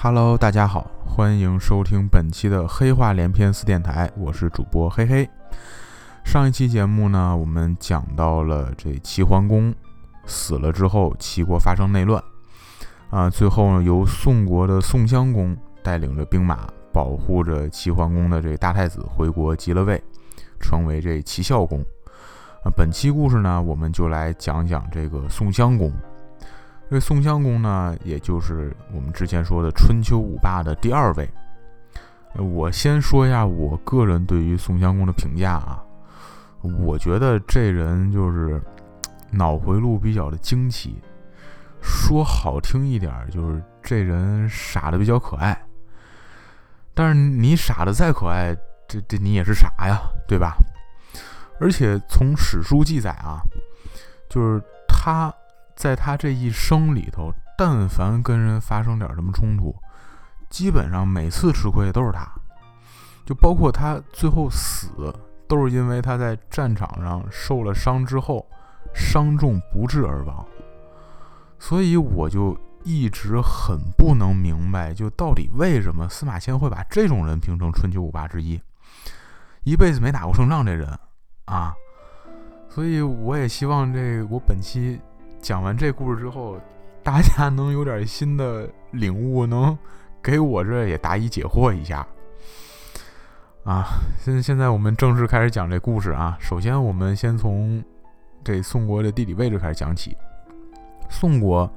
Hello，大家好，欢迎收听本期的黑话连篇四电台，我是主播黑黑。上一期节目呢，我们讲到了这齐桓公死了之后，齐国发生内乱，啊，最后呢，由宋国的宋襄公带领着兵马，保护着齐桓公的这大太子回国即了位，成为这齐孝公。啊，本期故事呢，我们就来讲讲这个宋襄公。这宋襄公呢，也就是我们之前说的春秋五霸的第二位。我先说一下我个人对于宋襄公的评价啊，我觉得这人就是脑回路比较的惊奇，说好听一点就是这人傻的比较可爱。但是你傻的再可爱，这这你也是傻呀，对吧？而且从史书记载啊，就是他。在他这一生里头，但凡跟人发生点什么冲突，基本上每次吃亏的都是他，就包括他最后死，都是因为他在战场上受了伤之后，伤重不治而亡。所以我就一直很不能明白，就到底为什么司马迁会把这种人评成春秋五霸之一，一辈子没打过胜仗这人啊。所以我也希望这我本期。讲完这故事之后，大家能有点新的领悟，能给我这也答疑解惑一下啊！现现在我们正式开始讲这故事啊。首先，我们先从这宋国的地理位置开始讲起。宋国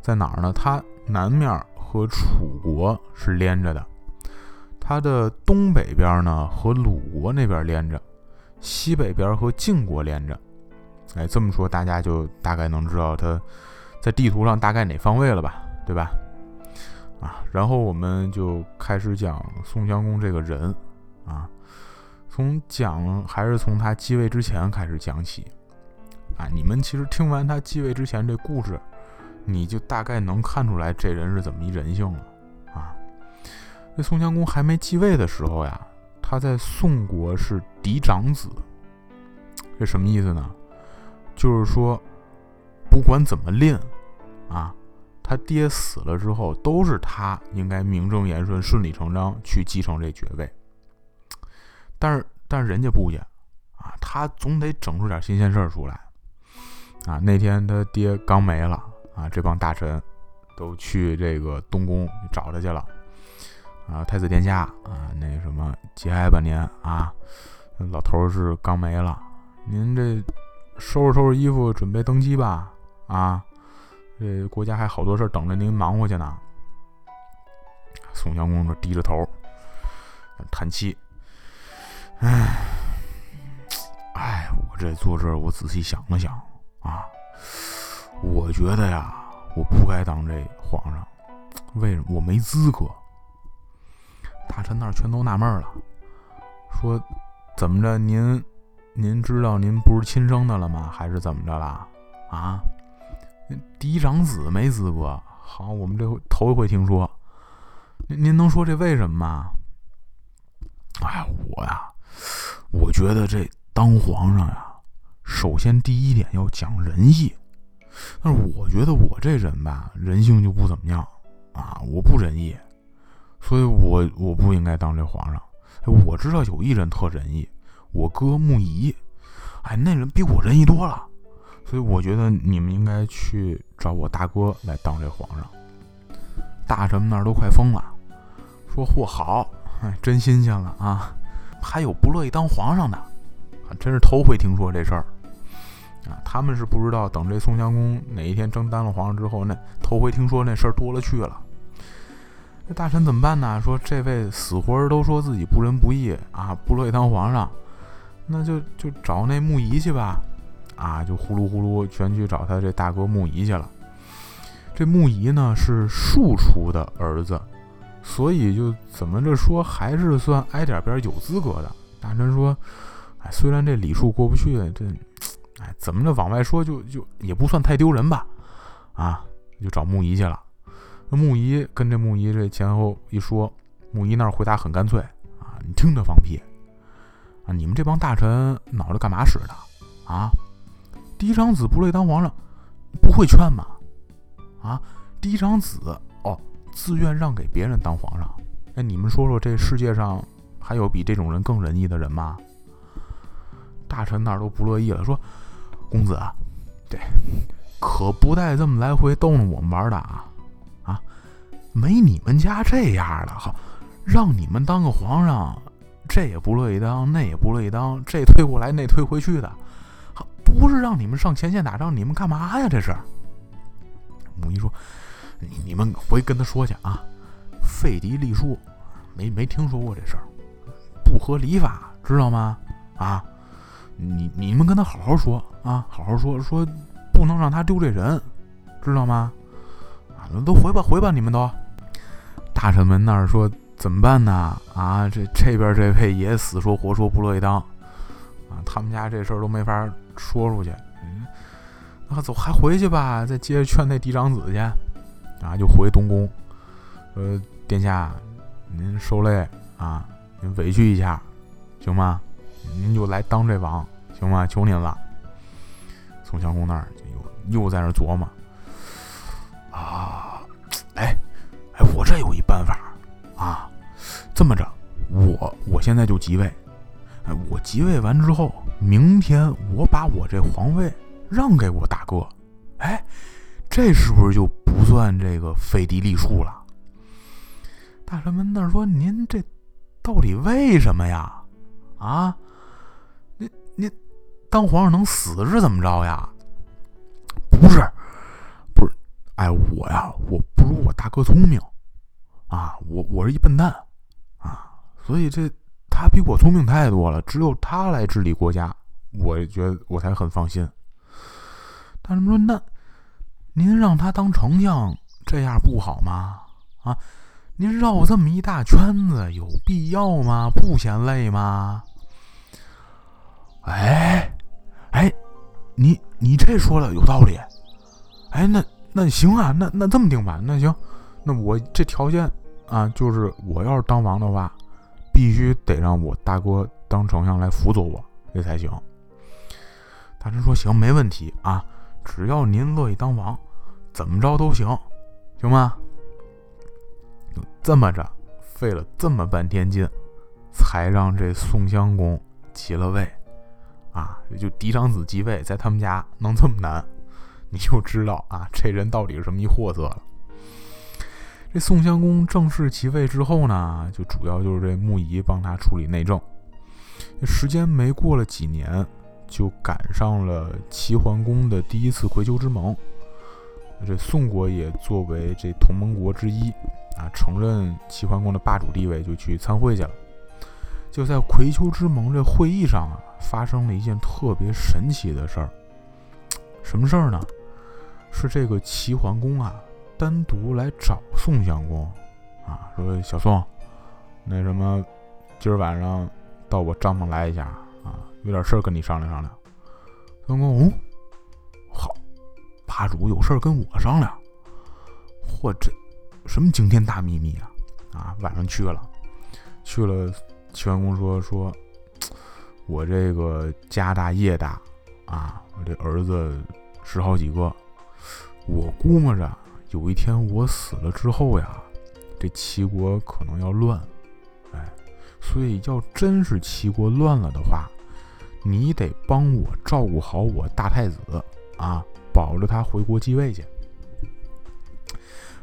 在哪儿呢？它南面和楚国是连着的，它的东北边呢和鲁国那边连着，西北边和晋国连着。哎，这么说大家就大概能知道他在地图上大概哪方位了吧，对吧？啊，然后我们就开始讲宋襄公这个人啊，从讲还是从他继位之前开始讲起啊。你们其实听完他继位之前这故事，你就大概能看出来这人是怎么一人性了啊。这宋襄公还没继位的时候呀，他在宋国是嫡长子，这什么意思呢？就是说，不管怎么练，啊，他爹死了之后，都是他应该名正言顺、顺理成章去继承这爵位。但是，但是人家不去，啊，他总得整出点新鲜事儿出来。啊，那天他爹刚没了，啊，这帮大臣都去这个东宫找他去了。啊，太子殿下，啊，那什么节哀吧您啊，老头是刚没了，您这。收拾收拾衣服，准备登基吧！啊，这国家还好多事等着您忙活去呢。宋襄公这低着头，叹气：“唉，唉，我这坐这儿，我仔细想了想啊，我觉得呀，我不该当这皇上。为什么？我没资格。”大臣那儿全都纳闷了，说：“怎么着，您？”您知道您不是亲生的了吗？还是怎么着了？啊，嫡长子没资格。好，我们这回头一回听说。您您能说这为什么吗？哎，我呀，我觉得这当皇上呀，首先第一点要讲仁义。但是我觉得我这人吧，人性就不怎么样啊，我不仁义，所以我我不应该当这皇上。我知道有一人特仁义。我哥穆仪，哎，那人比我仁义多了，所以我觉得你们应该去找我大哥来当这皇上。大臣们那儿都快疯了，说嚯好，哎，真新鲜了啊！还有不乐意当皇上的，真是头回听说这事儿啊！他们是不知道，等这宋襄公哪一天真当了皇上之后，那头回听说那事儿多了去了。那大臣怎么办呢？说这位死活都说自己不仁不义啊，不乐意当皇上。那就就找那木仪去吧，啊，就呼噜呼噜全去找他这大哥木仪去了。这木仪呢是庶出的儿子，所以就怎么着说还是算挨点边有资格的。大臣说，哎，虽然这礼数过不去，这，哎，怎么着往外说就就也不算太丢人吧，啊，就找木仪去了。那木仪跟这木仪这前后一说，木仪那回答很干脆，啊，你听着放屁。啊！你们这帮大臣脑袋干嘛使的？啊！嫡长子不乐意当皇上，不会劝吗？啊！嫡长子哦，自愿让给别人当皇上。哎，你们说说，这世界上还有比这种人更仁义的人吗？大臣那儿都不乐意了，说：“公子，对，可不带这么来回逗弄我们玩的啊！啊，没你们家这样的，好，让你们当个皇上，这也不乐意当，那也不乐意当，这推过来，那推回去的，不是让你们上前线打仗，你们干嘛呀？这是。”母仪说：“你你们回跟他说去啊，废嫡立庶，没没听说过这事儿，不合礼法，知道吗？啊！”你你们跟他好好说啊，好好说说，不能让他丢这人，知道吗？啊，都回吧回吧，你们都。大臣们那儿说怎么办呢？啊，这这边这位也死说活说不乐意当，啊，他们家这事儿都没法说出去。嗯，那走还回去吧，再接着劝那嫡长子去。啊，就回东宫，呃，殿下，您受累啊，您委屈一下，行吗？您就来当这王行吗？求您了。宋襄公那儿又又在那琢磨啊，哎哎，我这有一，这么着，我我现在就即位，哎，我即位完之后，明天我把我这皇位让给我大哥，哎，这是不是就不算这个废嫡立庶了？大臣们那说，您这到底为什么呀？啊？你当皇上能死是怎么着呀？不是，不是，哎，我呀，我不如我大哥聪明啊！我我是一笨蛋！所以这他比我聪明太多了，只有他来治理国家，我觉得我才很放心。大臣说：“那您让他当丞相，这样不好吗？啊，您绕这么一大圈子，有必要吗？不嫌累吗？”哎，哎，你你这说的有道理，哎，那那行啊，那那这么定吧，那行，那我这条件啊，就是我要是当王的话，必须得让我大哥当丞相来辅佐我，这才行。大臣说行，没问题啊，只要您乐意当王，怎么着都行，行吗？这么着，费了这么半天劲，才让这宋襄公起了位。啊，也就嫡长子继位，在他们家能这么难，你就知道啊，这人到底是什么一货色了。这宋襄公正式即位之后呢，就主要就是这穆仪帮他处理内政。时间没过了几年，就赶上了齐桓公的第一次葵丘之盟。这宋国也作为这同盟国之一啊，承认齐桓公的霸主地位，就去参会去了。就在葵丘之盟这会议上啊。发生了一件特别神奇的事儿，什么事儿呢？是这个齐桓公啊，单独来找宋襄公，啊，说小宋，那什么，今儿晚上到我帐篷来一下啊，有点事儿跟你商量商量。宋公，哦，好，霸主有事儿跟我商量，嚯，这什么惊天大秘密啊？啊，晚上去了，去了，齐桓公说说。我这个家大业大，啊，我这儿子十好几个，我估摸着有一天我死了之后呀，这齐国可能要乱，哎，所以要真是齐国乱了的话，你得帮我照顾好我大太子啊，保着他回国继位去。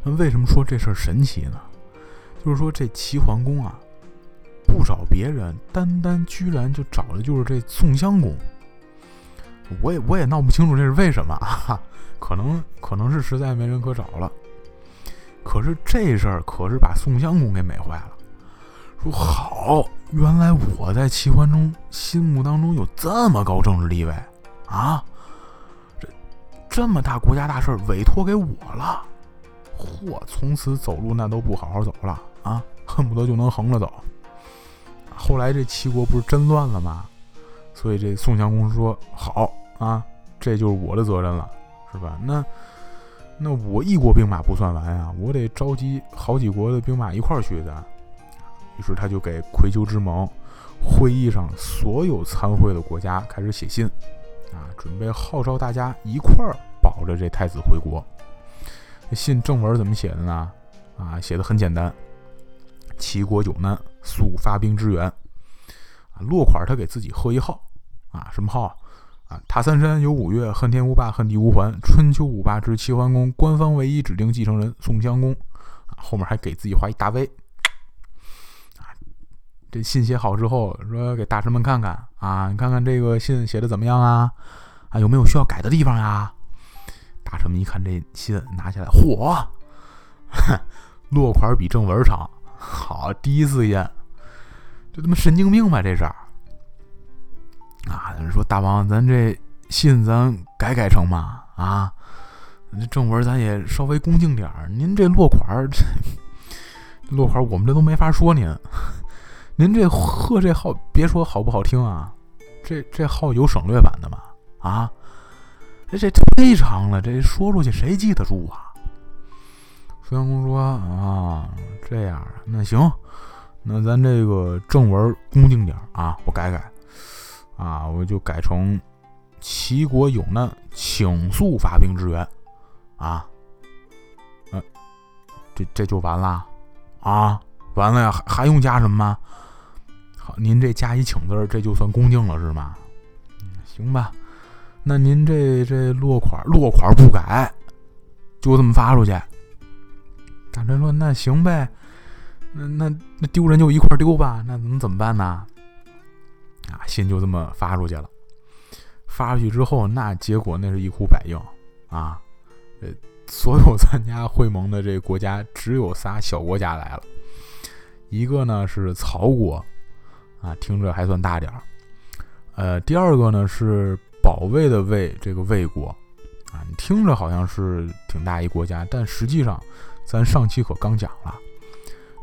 那为什么说这事儿神奇呢？就是说这齐桓公啊。不找别人，单单居然就找的就是这宋襄公。我也我也闹不清楚这是为什么啊？可能可能是实在没人可找了。可是这事儿可是把宋襄公给美坏了。说好，原来我在齐桓公心目当中有这么高政治地位啊！这这么大国家大事委托给我了，嚯！从此走路那都不好好走了啊，恨不得就能横着走。后来这齐国不是真乱了吗？所以这宋襄公说：“好啊，这就是我的责任了，是吧？那那我一国兵马不算完呀，我得召集好几国的兵马一块儿去的。”于是他就给葵丘之盟会议上所有参会的国家开始写信，啊，准备号召大家一块儿保着这太子回国。信正文怎么写的呢？啊，写的很简单：齐国有难，速发兵支援。啊，落款他给自己贺一号，啊，什么号啊？塔三山有五岳，恨天无霸，恨地无环。春秋五霸之齐桓公，官方唯一指定继承人宋襄公。啊，后面还给自己画一大 V。啊，这信写好之后，说给大臣们看看啊，你看看这个信写的怎么样啊？啊，有没有需要改的地方呀？大臣们一看这信，拿下来，嚯，落款比正文长，好，第一次见，这他妈神经病吧？这是。啊，说大王，咱这信咱改改成嘛？啊，这正文咱也稍微恭敬点儿。您这落款儿，这落款我们这都没法说您。您这贺这号，别说好不好听啊，这这号有省略版的吗？啊，这这忒长了，这说出去谁记得住啊？孙阳公说啊，这样那行，那咱这个正文恭敬点儿啊，我改改。啊，我就改成齐国有难，请速发兵支援。啊，嗯，这这就完了啊，完了呀，还还用加什么吗？好，您这加一请字，这就算恭敬了是吗？行吧，那您这这落款落款不改，就这么发出去。大臣说：“那行呗，那那那丢人就一块丢吧，那能怎么办呢？”信就这么发出去了。发出去之后，那结果那是一呼百应啊！呃，所有参加会盟的这个国家，只有仨小国家来了。一个呢是曹国，啊，听着还算大点儿。呃，第二个呢是保卫的卫，这个魏国，啊，你听着好像是挺大一国家，但实际上，咱上期可刚讲了，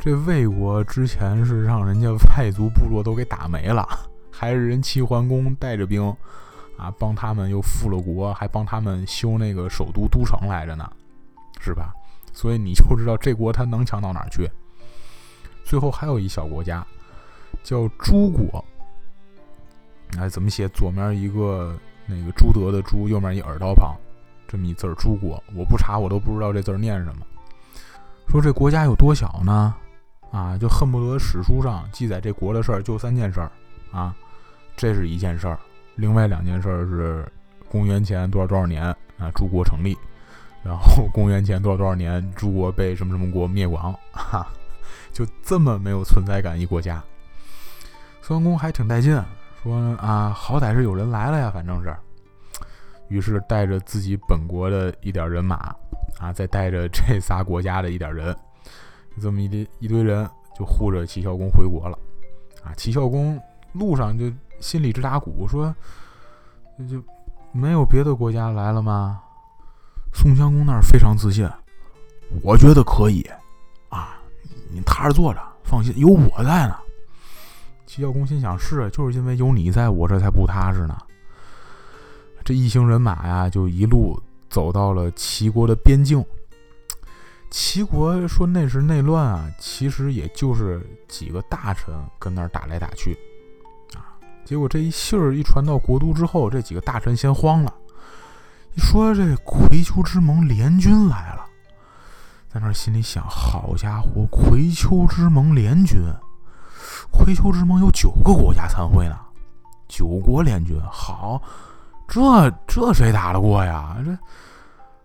这魏国之前是让人家外族部落都给打没了。还是人齐桓公带着兵，啊，帮他们又复了国，还帮他们修那个首都都城来着呢，是吧？所以你就知道这国他能强到哪儿去。最后还有一小国家，叫朱国，哎，怎么写？左面一个那个朱德的朱，右面一耳刀旁，这么一字儿朱国。我不查，我都不知道这字儿念什么。说这国家有多小呢？啊，就恨不得史书上记载这国的事儿就三件事儿啊。这是一件事儿，另外两件事儿是公元前多少多少年啊，诸国成立，然后公元前多少多少年，诸国被什么什么国灭亡，哈，就这么没有存在感一国家。孙公还挺带劲，说啊，好歹是有人来了呀，反正是，于是带着自己本国的一点人马啊，再带着这仨国家的一点人，这么一堆一堆人就护着齐孝公回国了，啊，齐孝公路上就。心里直打鼓，说：“就没有别的国家来了吗？”宋襄公那儿非常自信，我觉得可以啊，你踏实坐着，放心，有我在呢。齐孝公心想：是，就是因为有你在，我这才不踏实呢。这一行人马呀，就一路走到了齐国的边境。齐国说那时内乱啊，其实也就是几个大臣跟那儿打来打去。结果这一信儿一传到国都之后，这几个大臣先慌了，一说这葵丘之盟联军来了，在那心里想：好家伙，葵丘之盟联军，葵丘之盟有九个国家参会呢，九国联军，好，这这谁打得过呀？这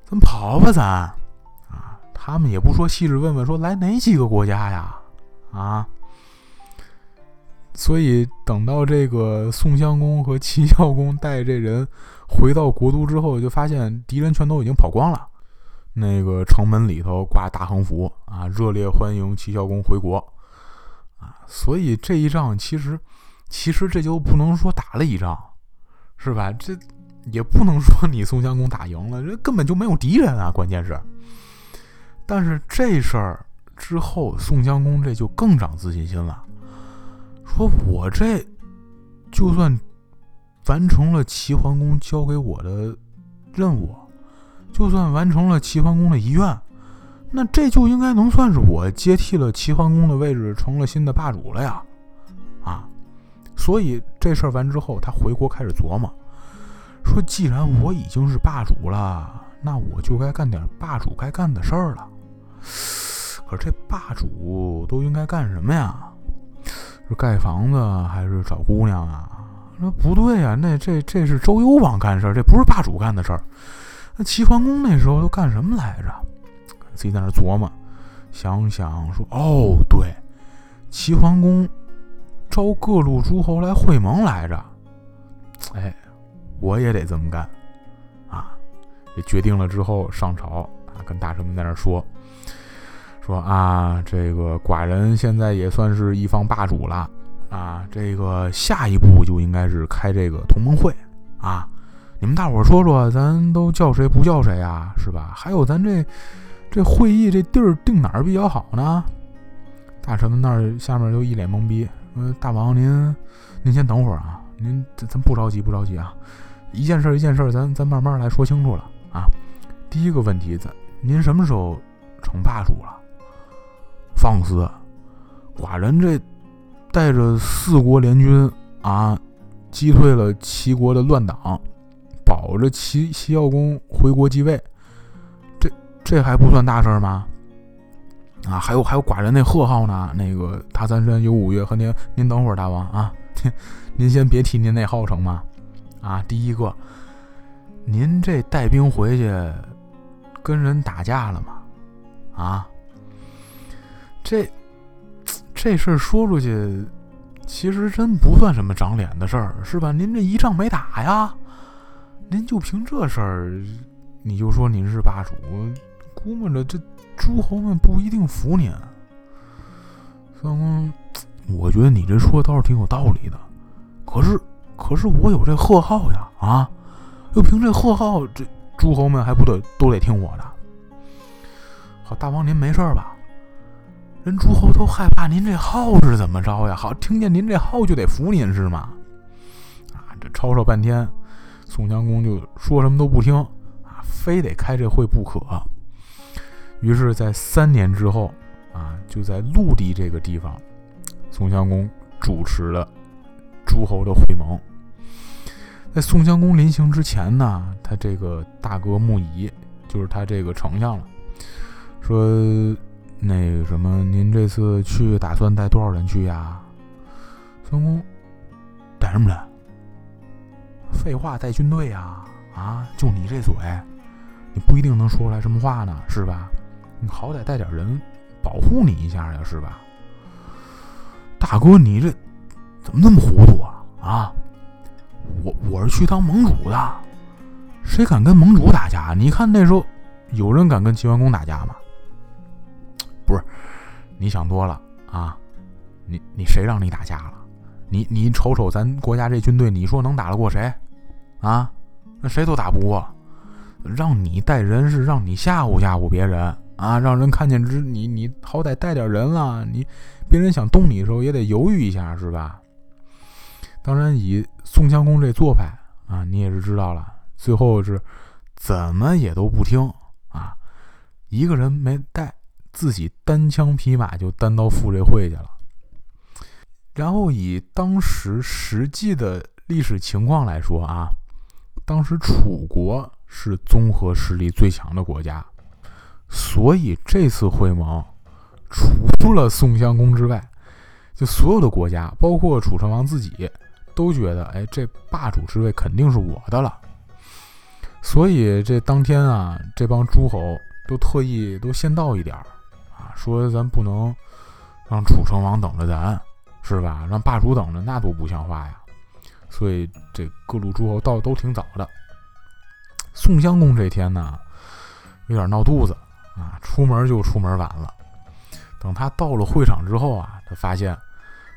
咱跑吧，咱啊！他们也不说细致问问，说来哪几个国家呀？啊！所以等到这个宋襄公和齐孝公带这人回到国都之后，就发现敌人全都已经跑光了。那个城门里头挂大横幅啊，热烈欢迎齐孝公回国啊。所以这一仗其实，其实这就不能说打了一仗，是吧？这也不能说你宋襄公打赢了，这根本就没有敌人啊。关键是，但是这事儿之后，宋襄公这就更长自信心了。说我这就算完成了齐桓公交给我的任务，就算完成了齐桓公的遗愿，那这就应该能算是我接替了齐桓公的位置，成了新的霸主了呀！啊，所以这事儿完之后，他回国开始琢磨，说既然我已经是霸主了，那我就该干点霸主该干的事儿了。可是这霸主都应该干什么呀？是盖房子还是找姑娘啊？说不对呀，那这这是周幽王干事儿，这不是霸主干的事儿。那齐桓公那时候都干什么来着？自己在那琢磨，想想说，哦，对，齐桓公招各路诸侯来会盟来着。哎，我也得这么干啊！也决定了之后上朝啊，跟大臣们在那说说啊，这个寡人现在也算是一方霸主了啊，这个下一步就应该是开这个同盟会啊。你们大伙说说，咱都叫谁不叫谁啊？是吧？还有咱这这会议这地儿定哪儿比较好呢？大臣们那儿下面就一脸懵逼。呃，大王您您先等会儿啊，您咱咱不着急不着急啊，一件事一件事，咱咱慢慢来说清楚了啊。第一个问题，咱您什么时候成霸主了？放肆！寡人这带着四国联军啊，击退了齐国的乱党。保着齐齐孝公回国继位，这这还不算大事吗？啊，还有还有寡人那贺号呢，那个他三山有五岳和您您等会儿大王啊，您先别提您那号成吗？啊，第一个，您这带兵回去跟人打架了吗？啊，这这事儿说出去，其实真不算什么长脸的事儿，是吧？您这一仗没打呀？您就凭这事儿，你就说您是霸主，估摸着这诸侯们不一定服您。孙公，我觉得你这说倒是挺有道理的。可是，可是我有这贺号呀，啊，就凭这贺号，这诸侯们还不得都得听我的？好，大王您没事吧？人诸侯都害怕您这号是怎么着呀？好，听见您这号就得服您是吗？啊，这吵吵半天。宋襄公就说什么都不听啊，非得开这会不可。于是，在三年之后啊，就在陆地这个地方，宋襄公主持了诸侯的会盟。在宋襄公临行之前呢，他这个大哥穆仪，就是他这个丞相了，说：“那什么，您这次去打算带多少人去呀？”孙公带什么人？废话，带军队呀！啊，就你这嘴，你不一定能说出来什么话呢，是吧？你好歹带点人保护你一下呀，是吧？大哥，你这怎么那么糊涂啊？啊，我我是去当盟主的，谁敢跟盟主打架？你看那时候有人敢跟齐桓公打架吗？不是，你想多了啊！你你谁让你打架了？你你瞅瞅咱国家这军队，你说能打得过谁？啊，那谁都打不过，让你带人是让你吓唬吓唬别人啊，让人看见之你你好歹带点人了，你别人想动你的时候也得犹豫一下是吧？当然以宋襄公这做派啊，你也是知道了，最后是怎么也都不听啊，一个人没带，自己单枪匹马就单刀赴这会去了。然后以当时实际的历史情况来说啊。当时楚国是综合实力最强的国家，所以这次会盟，除了宋襄公之外，就所有的国家，包括楚成王自己，都觉得，哎，这霸主之位肯定是我的了。所以这当天啊，这帮诸侯都特意都先到一点儿，说咱不能让楚成王等着咱，是吧？让霸主等着，那多不像话呀！所以这各路诸侯到都挺早的。宋襄公这天呢，有点闹肚子啊，出门就出门晚了。等他到了会场之后啊，他发现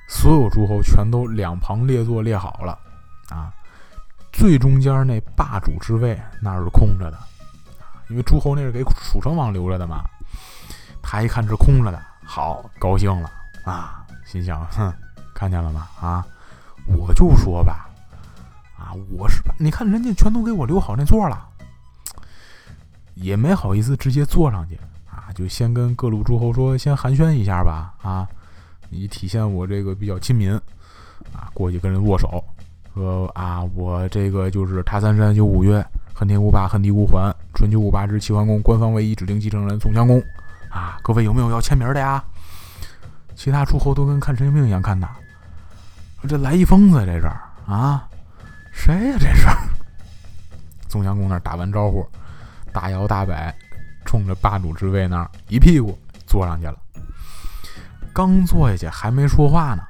所有诸侯全都两旁列坐列好了啊，最中间那霸主之位那是空着的，因为诸侯那是给楚成王留着的嘛。他一看是空着的，好高兴了啊，心想：哼，看见了吗？啊！我就说吧，啊，我是你看人家全都给我留好那座了，也没好意思直接坐上去啊，就先跟各路诸侯说，先寒暄一下吧，啊，以体现我这个比较亲民，啊，过去跟人握手，说啊，我这个就是他三山有五岳，恨天无霸，恨地无还，春秋五霸之齐桓公，官方唯一指定继承人宋襄公，啊，各位有没有要签名的呀？其他诸侯都跟看神经病一样看他，这来一疯子，这是啊，谁呀？这是宋襄公那打完招呼，大摇大摆，冲着霸主之位那儿一屁股坐上去了。刚坐下去，还没说话呢，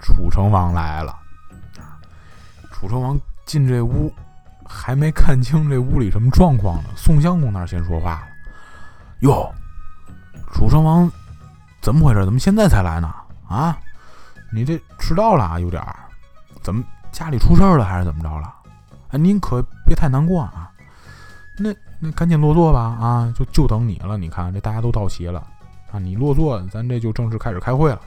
楚成王来了。楚成王进这屋，还没看清这屋里什么状况呢，宋襄公那儿先说话了：“哟，楚成王。”怎么回事？怎么现在才来呢？啊，你这迟到了啊，有点儿。怎么家里出事儿了，还是怎么着了？哎，您可别太难过啊。那那赶紧落座吧。啊，就就等你了。你看这大家都到齐了啊，你落座，咱这就正式开始开会了。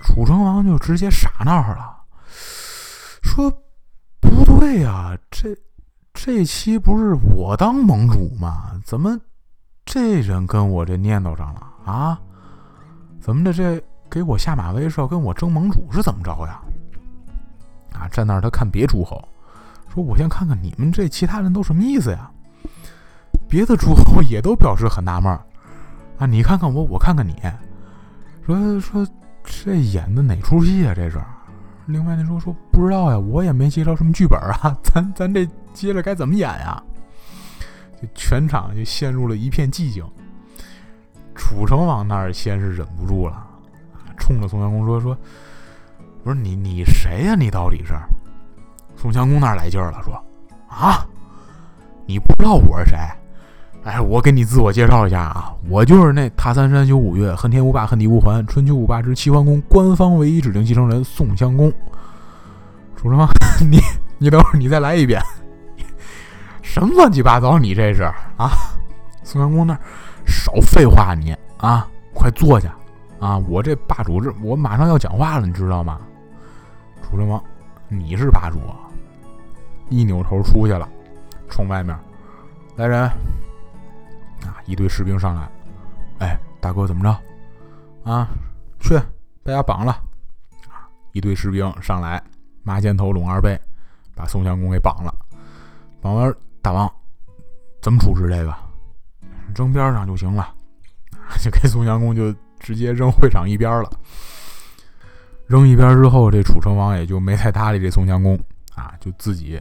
楚成王就直接傻那儿了，说不对呀，这这期不是我当盟主吗？怎么这人跟我这念叨上了？啊，怎么的？这给我下马威是要跟我争盟主是怎么着呀？啊，站那儿他看别诸侯，说我先看看你们这其他人都什么意思呀？别的诸侯也都表示很纳闷儿啊，你看看我，我看看你，说说这演的哪出戏啊？这是？另外那说说不知道呀，我也没接着什么剧本啊，咱咱这接着该怎么演呀？全场就陷入了一片寂静。楚成王那儿先是忍不住了，冲着宋襄公说：“说，不是你你谁呀？你到底是？”宋襄公那儿来劲儿了，说：“啊，你不知道我是谁？哎，我给你自我介绍一下啊，我就是那踏三山修五岳，恨天无霸恨地无还，春秋五霸之齐桓公官方唯一指定继承人宋襄公。”楚成王，你你等会儿你再来一遍，什么乱七八糟？你这是啊？宋襄公那儿。少废话，你啊，快坐下啊！我这霸主这，我马上要讲话了，你知道吗？楚成王，你是霸主啊，一扭头出去了，冲外面来人啊！一堆士兵上来，哎，大哥怎么着啊？去，把他绑了啊！一堆士兵上来，马肩头拢二背，把宋襄公给绑了。绑完，大王怎么处置这个？扔边上就行了，就给宋襄公就直接扔会场一边了。扔一边之后，这楚成王也就没太搭理这宋襄公啊，就自己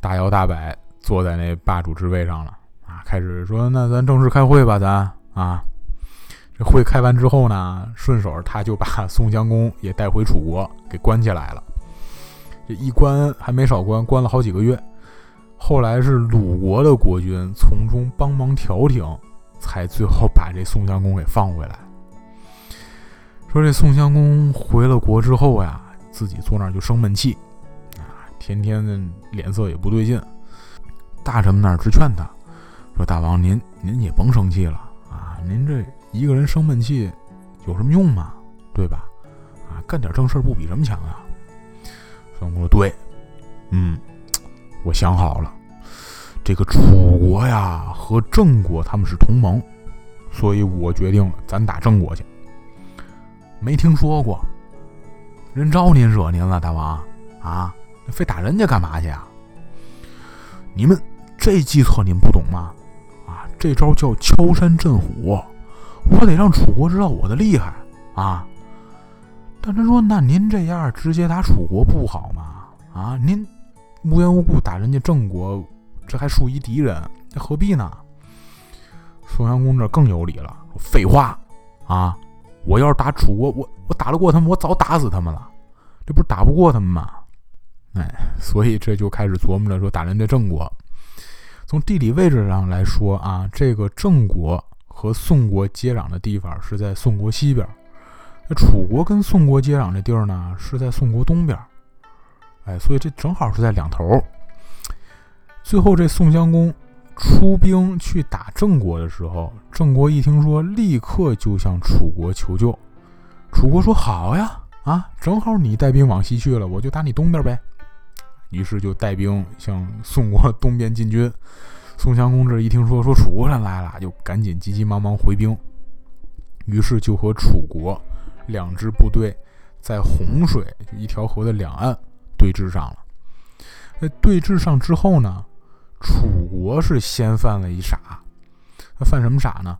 大摇大摆坐在那霸主之位上了啊，开始说：“那咱正式开会吧，咱啊。”这会开完之后呢，顺手他就把 宋襄公也带回楚国给关起来了。这一关还没少关，关了好几个月。后来是鲁国的国君从中帮忙调停，才最后把这宋襄公给放回来。说这宋襄公回了国之后呀，自己坐那儿就生闷气，啊，天天的脸色也不对劲。大臣们那儿直劝他，说：“大王您您也甭生气了啊，您这一个人生闷气有什么用吗？对吧？啊，干点正事不比什么强啊？”宋襄公说：“对，嗯。”我想好了，这个楚国呀和郑国他们是同盟，所以我决定，咱打郑国去。没听说过，人招您惹您了，大王啊，非打人家干嘛去啊？你们这计策您不懂吗？啊，这招叫敲山震虎，我得让楚国知道我的厉害啊。但他说，那您这样直接打楚国不好吗？啊，您。无缘无故打人家郑国，这还属于敌人，这何必呢？宋襄公这更有理了，废话啊！我要是打楚国，我我打得过他们，我早打死他们了，这不是打不过他们吗？哎，所以这就开始琢磨着说打人家郑国。从地理位置上来说啊，这个郑国和宋国接壤的地方是在宋国西边，那楚国跟宋国接壤的地儿呢是在宋国东边。哎，所以这正好是在两头。最后，这宋襄公出兵去打郑国的时候，郑国一听说，立刻就向楚国求救。楚国说：“好呀，啊，正好你带兵往西去了，我就打你东边呗。”于是就带兵向宋国东边进军。宋襄公这一听说，说楚国人来了，就赶紧急急忙忙回兵。于是就和楚国两支部队在洪水就一条河的两岸。对峙上了，那对峙上之后呢？楚国是先犯了一傻，他犯什么傻呢？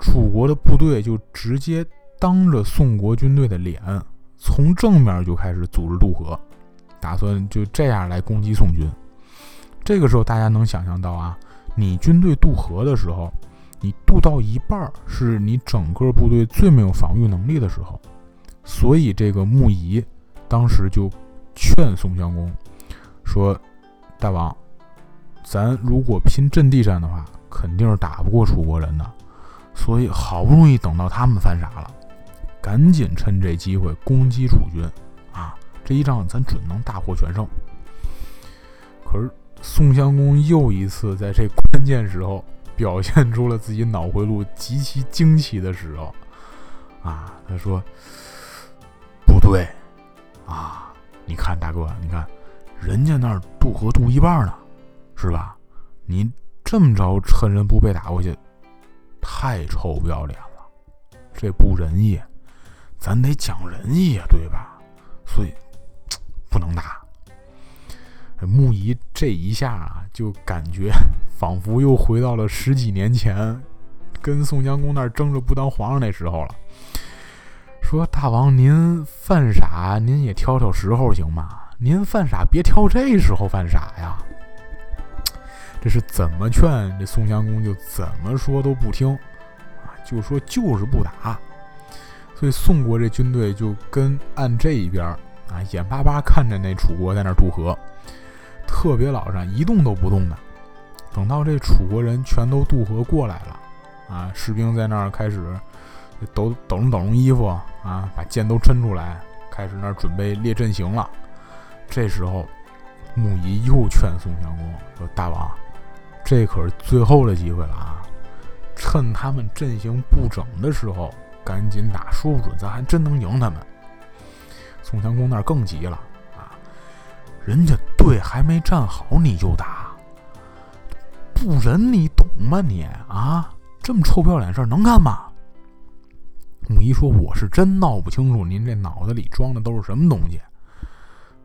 楚国的部队就直接当着宋国军队的脸，从正面就开始组织渡河，打算就这样来攻击宋军。这个时候，大家能想象到啊，你军队渡河的时候，你渡到一半是你整个部队最没有防御能力的时候，所以这个穆仪当时就劝宋襄公说：“大王，咱如果拼阵地战的话，肯定是打不过楚国人的。”所以好不容易等到他们犯傻了，赶紧趁这机会攻击楚军，啊，这一仗咱准能大获全胜。可是宋襄公又一次在这关键时候表现出了自己脑回路极其惊奇的时候，啊，他说：“不对，啊，你看大哥，你看人家那儿渡河渡一半呢，是吧？你这么着趁人不备打过去。”太臭不要脸了，这不仁义，咱得讲仁义呀，对吧？所以不能打。木仪这一下啊，就感觉仿佛又回到了十几年前，跟宋襄公那儿争着不当皇上那时候了。说大王您犯傻，您也挑挑时候行吗？您犯傻别挑这时候犯傻呀。这是怎么劝这宋襄公就怎么说都不听，啊，就说就是不打，所以宋国这军队就跟按这一边啊，眼巴巴看着那楚国在那渡河，特别老实，一动都不动的。等到这楚国人全都渡河过来了，啊，士兵在那儿开始抖抖拢抖拢衣服啊，把剑都抻出来，开始那儿准备列阵型了。这时候，穆仪又劝宋襄公说：“大王。”这可是最后的机会了啊！趁他们阵型不整的时候，赶紧打，说不准咱还真能赢他们。宋襄公那儿更急了啊！人家队还没站好你就打，不仁你懂吗你啊？这么臭不要脸事儿能干吗？穆仪说：“我是真闹不清楚您这脑子里装的都是什么东西，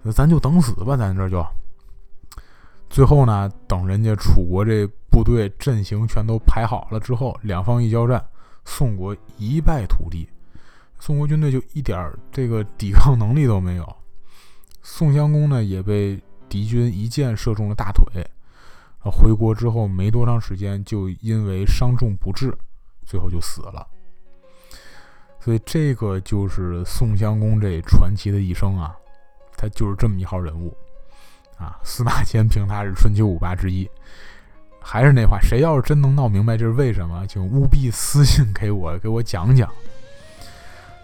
那咱就等死吧，咱这就。”最后呢，等人家楚国这部队阵型全都排好了之后，两方一交战，宋国一败涂地，宋国军队就一点这个抵抗能力都没有。宋襄公呢，也被敌军一箭射中了大腿，回国之后没多长时间，就因为伤重不治，最后就死了。所以这个就是宋襄公这传奇的一生啊，他就是这么一号人物。啊，司马迁评他是春秋五霸之一。还是那话，谁要是真能闹明白这是为什么，请务必私信给我，给我讲讲。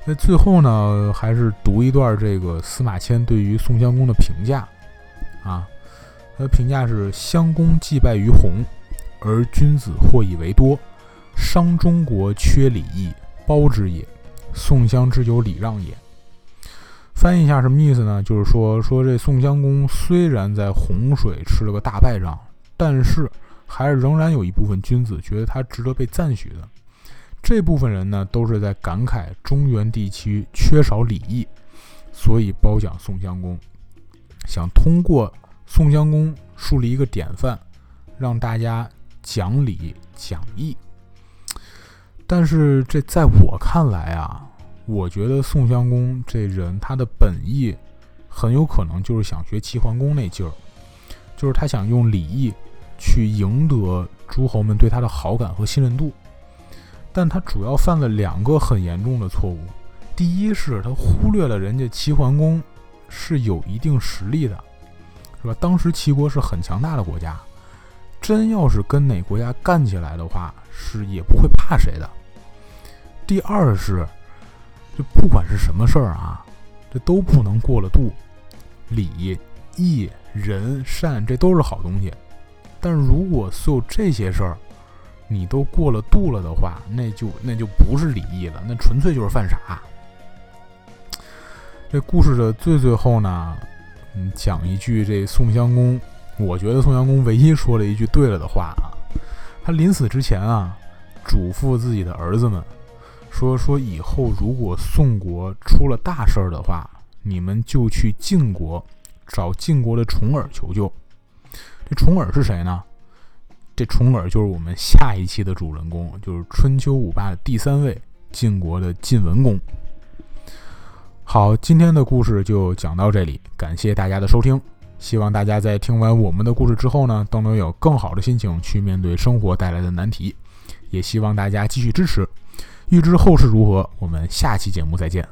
那最后呢，还是读一段这个司马迁对于宋襄公的评价啊。他评价是：襄公既败于洪，而君子或以为多，伤中国缺礼义，包之也。宋襄之有礼让也。翻译一下什么意思呢？就是说，说这宋襄公虽然在洪水吃了个大败仗，但是还是仍然有一部分君子觉得他值得被赞许的。这部分人呢，都是在感慨中原地区缺少礼义，所以褒奖宋襄公，想通过宋襄公树立一个典范，让大家讲理讲义。但是这在我看来啊。我觉得宋襄公这人，他的本意很有可能就是想学齐桓公那劲儿，就是他想用礼义去赢得诸侯们对他的好感和信任度。但他主要犯了两个很严重的错误。第一是他忽略了人家齐桓公是有一定实力的，是吧？当时齐国是很强大的国家，真要是跟哪国家干起来的话，是也不会怕谁的。第二是。就不管是什么事儿啊，这都不能过了度。礼、义、仁、善，这都是好东西。但如果所有这些事儿你都过了度了的话，那就那就不是礼义了，那纯粹就是犯傻。这故事的最最后呢，嗯，讲一句这宋襄公，我觉得宋襄公唯一说了一句对了的话啊，他临死之前啊，嘱咐自己的儿子们。说说以后如果宋国出了大事儿的话，你们就去晋国找晋国的重耳求救。这重耳是谁呢？这重耳就是我们下一期的主人公，就是春秋五霸的第三位晋国的晋文公。好，今天的故事就讲到这里，感谢大家的收听。希望大家在听完我们的故事之后呢，都能有更好的心情去面对生活带来的难题。也希望大家继续支持。预知后事如何，我们下期节目再见。